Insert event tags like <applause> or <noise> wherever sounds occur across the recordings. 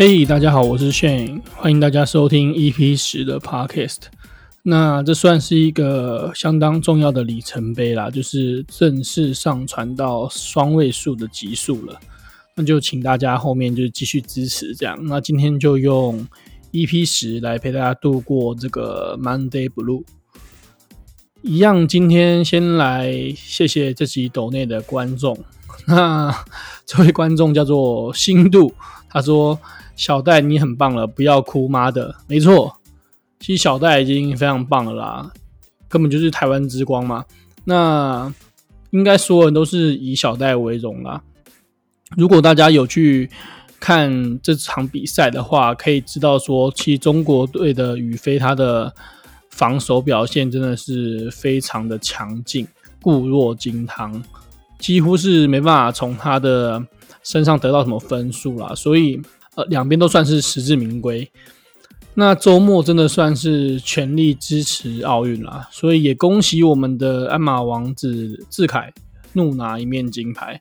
嘿，hey, 大家好，我是 Shane，欢迎大家收听 EP 十的 Podcast。那这算是一个相当重要的里程碑啦，就是正式上传到双位数的集数了。那就请大家后面就继续支持这样。那今天就用 EP 十来陪大家度过这个 Monday Blue。一样，今天先来谢谢这集抖内的观众。<laughs> 那这位观众叫做新度，他说。小戴，你很棒了，不要哭，妈的，没错，其实小戴已经非常棒了啦，根本就是台湾之光嘛。那应该所有人都是以小戴为荣啦。如果大家有去看这场比赛的话，可以知道说，其实中国队的宇飞他的防守表现真的是非常的强劲，固若金汤，几乎是没办法从他的身上得到什么分数啦，所以。呃，两边都算是实至名归。那周末真的算是全力支持奥运啦，所以也恭喜我们的鞍马王子志凯怒拿一面金牌。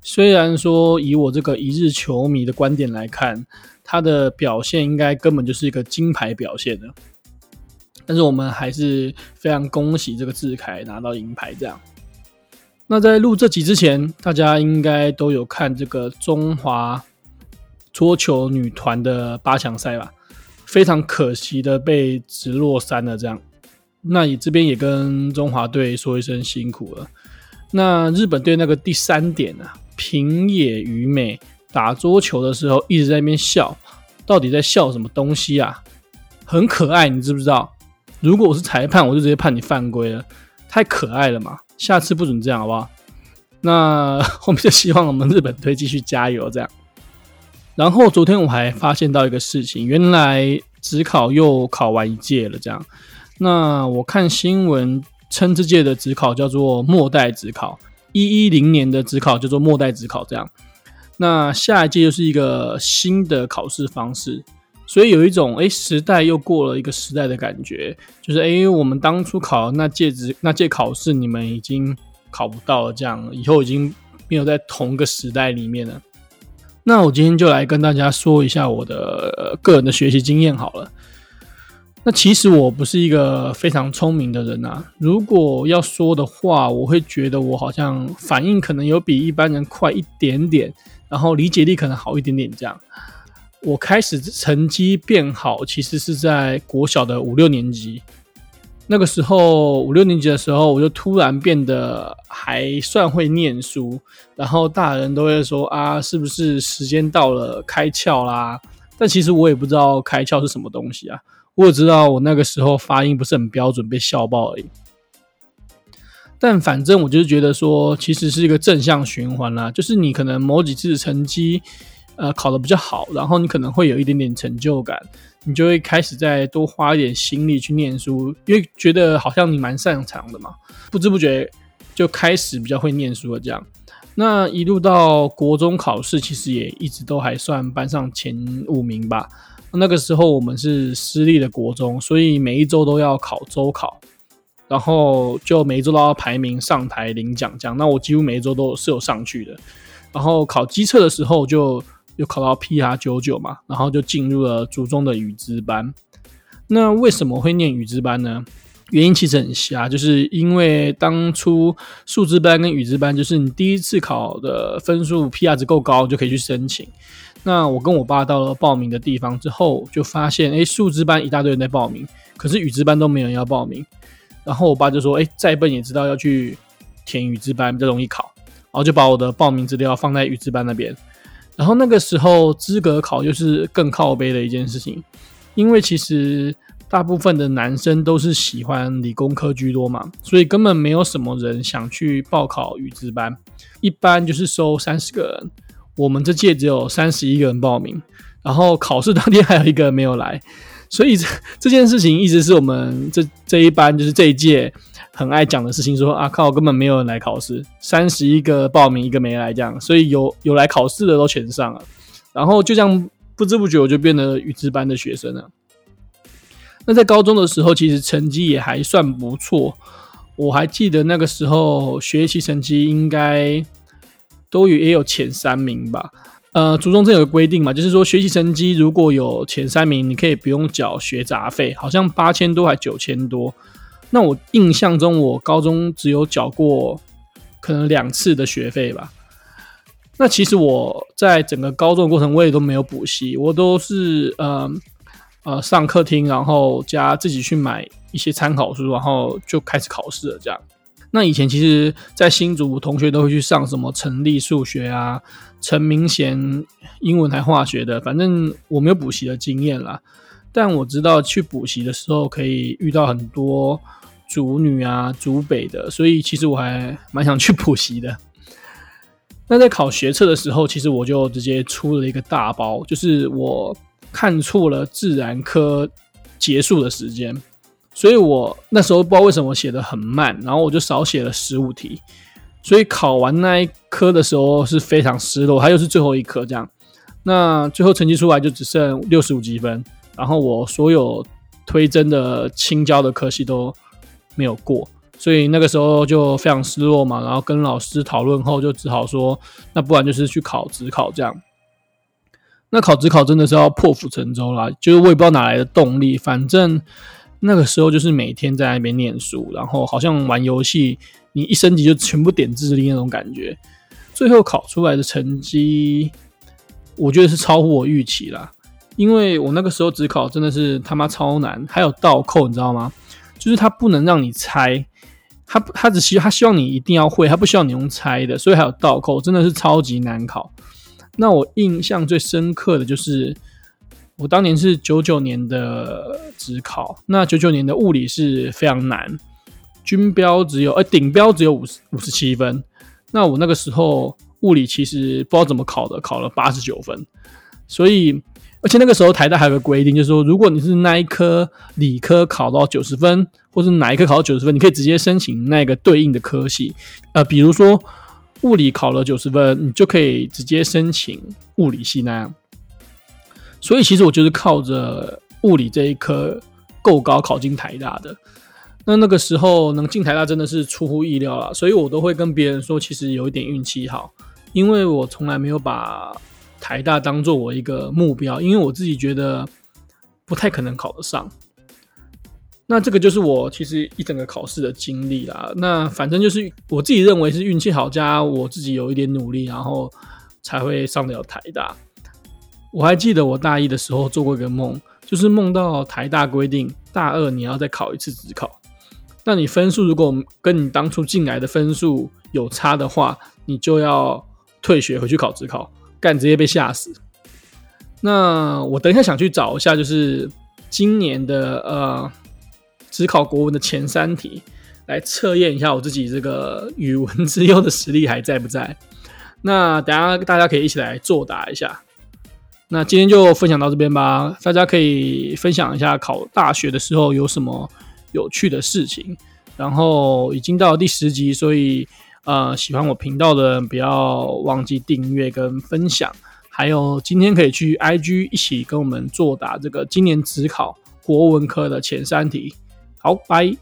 虽然说以我这个一日球迷的观点来看，他的表现应该根本就是一个金牌表现的，但是我们还是非常恭喜这个志凯拿到银牌。这样，那在录这集之前，大家应该都有看这个中华。桌球女团的八强赛吧，非常可惜的被直落三了。这样，那你这边也跟中华队说一声辛苦了。那日本队那个第三点啊，平野宇美打桌球的时候一直在那边笑，到底在笑什么东西啊？很可爱，你知不知道？如果我是裁判，我就直接判你犯规了，太可爱了嘛！下次不准这样，好不好？那 <laughs> 后面就希望我们日本队继续加油，这样。然后昨天我还发现到一个事情，原来职考又考完一届了。这样，那我看新闻称这届的职考叫做末代职考，一一零年的职考叫做末代职考。这样，那下一届又是一个新的考试方式，所以有一种诶时代又过了一个时代的感觉，就是诶我们当初考那届指那届考试你们已经考不到了，这样以后已经没有在同一个时代里面了。那我今天就来跟大家说一下我的个人的学习经验好了。那其实我不是一个非常聪明的人啊。如果要说的话，我会觉得我好像反应可能有比一般人快一点点，然后理解力可能好一点点这样。我开始成绩变好，其实是在国小的五六年级。那个时候五六年级的时候，我就突然变得还算会念书，然后大人都会说啊，是不是时间到了开窍啦？但其实我也不知道开窍是什么东西啊，我只知道我那个时候发音不是很标准，被笑爆而已。但反正我就是觉得说，其实是一个正向循环啦，就是你可能某几次成绩呃考得比较好，然后你可能会有一点点成就感。你就会开始再多花一点心力去念书，因为觉得好像你蛮擅长的嘛，不知不觉就开始比较会念书了。这样，那一路到国中考试，其实也一直都还算班上前五名吧。那个时候我们是私立的国中，所以每一周都要考周考，然后就每一周都要排名上台领奖。这样，那我几乎每一周都是有上去的。然后考基测的时候就。又考到 PR 九九嘛，然后就进入了竹中的语资班。那为什么会念语资班呢？原因其实很瞎，就是因为当初数资班跟语资班，就是你第一次考的分数 PR 值够高就可以去申请。那我跟我爸到了报名的地方之后，就发现，诶，数资班一大堆人在报名，可是语资班都没有人要报名。然后我爸就说，诶，再笨也知道要去填语资班比较容易考，然后就把我的报名资料放在语资班那边。然后那个时候资格考就是更靠背的一件事情，因为其实大部分的男生都是喜欢理工科居多嘛，所以根本没有什么人想去报考语资班，一般就是收三十个人，我们这届只有三十一个人报名，然后考试当天还有一个人没有来，所以这这件事情一直是我们这这一班就是这一届。很爱讲的事情说，说啊靠，根本没有人来考试，三十一个报名一个没来这样，所以有有来考试的都全上了，然后就这样不知不觉我就变得语资班的学生了。那在高中的时候，其实成绩也还算不错，我还记得那个时候学习成绩应该都有也有前三名吧。呃，初中这有个规定嘛，就是说学习成绩如果有前三名，你可以不用缴学杂费，好像八千多还九千多。那我印象中，我高中只有缴过可能两次的学费吧。那其实我在整个高中的过程，我也都没有补习，我都是呃呃上课听，然后加自己去买一些参考书，然后就开始考试了这样。那以前其实，在新竹同学都会去上什么陈立数学啊、陈明贤英文还化学的，反正我没有补习的经验啦。但我知道去补习的时候可以遇到很多竹女啊、竹北的，所以其实我还蛮想去补习的。<laughs> 那在考学测的时候，其实我就直接出了一个大包，就是我看错了自然科结束的时间。所以我那时候不知道为什么写的很慢，然后我就少写了十五题，所以考完那一科的时候是非常失落，它又是最后一科这样。那最后成绩出来就只剩六十五积分，然后我所有推甄的青交的科系都没有过，所以那个时候就非常失落嘛。然后跟老师讨论后，就只好说，那不然就是去考职考这样。那考职考真的是要破釜沉舟啦，就是我也不知道哪来的动力，反正。那个时候就是每天在那边念书，然后好像玩游戏，你一升级就全部点智力那种感觉。最后考出来的成绩，我觉得是超乎我预期啦。因为我那个时候指考真的是他妈超难，还有倒扣，你知道吗？就是他不能让你猜，他他只希他希望你一定要会，他不希望你用猜的，所以还有倒扣，真的是超级难考。那我印象最深刻的就是。我当年是九九年的职考，那九九年的物理是非常难，均标只有，呃，顶标只有五十五十七分。那我那个时候物理其实不知道怎么考的，考了八十九分。所以，而且那个时候台大还有个规定，就是说，如果你是那一科理科考到九十分，或是哪一科考到九十分，你可以直接申请那个对应的科系。呃，比如说物理考了九十分，你就可以直接申请物理系那样。所以其实我就是靠着物理这一科够高考进台大的。那那个时候能进台大真的是出乎意料了，所以我都会跟别人说，其实有一点运气好，因为我从来没有把台大当做我一个目标，因为我自己觉得不太可能考得上。那这个就是我其实一整个考试的经历啦。那反正就是我自己认为是运气好加我自己有一点努力，然后才会上得了台大。我还记得我大一的时候做过一个梦，就是梦到台大规定大二你要再考一次指考，那你分数如果跟你当初进来的分数有差的话，你就要退学回去考指考，干直接被吓死。那我等一下想去找一下，就是今年的呃只考国文的前三题，来测验一下我自己这个语文之优的实力还在不在。那等下大家可以一起来作答一下。那今天就分享到这边吧，大家可以分享一下考大学的时候有什么有趣的事情。然后已经到第十集，所以呃，喜欢我频道的人不要忘记订阅跟分享。还有今天可以去 IG 一起跟我们作答这个今年指考国文科的前三题。好，拜。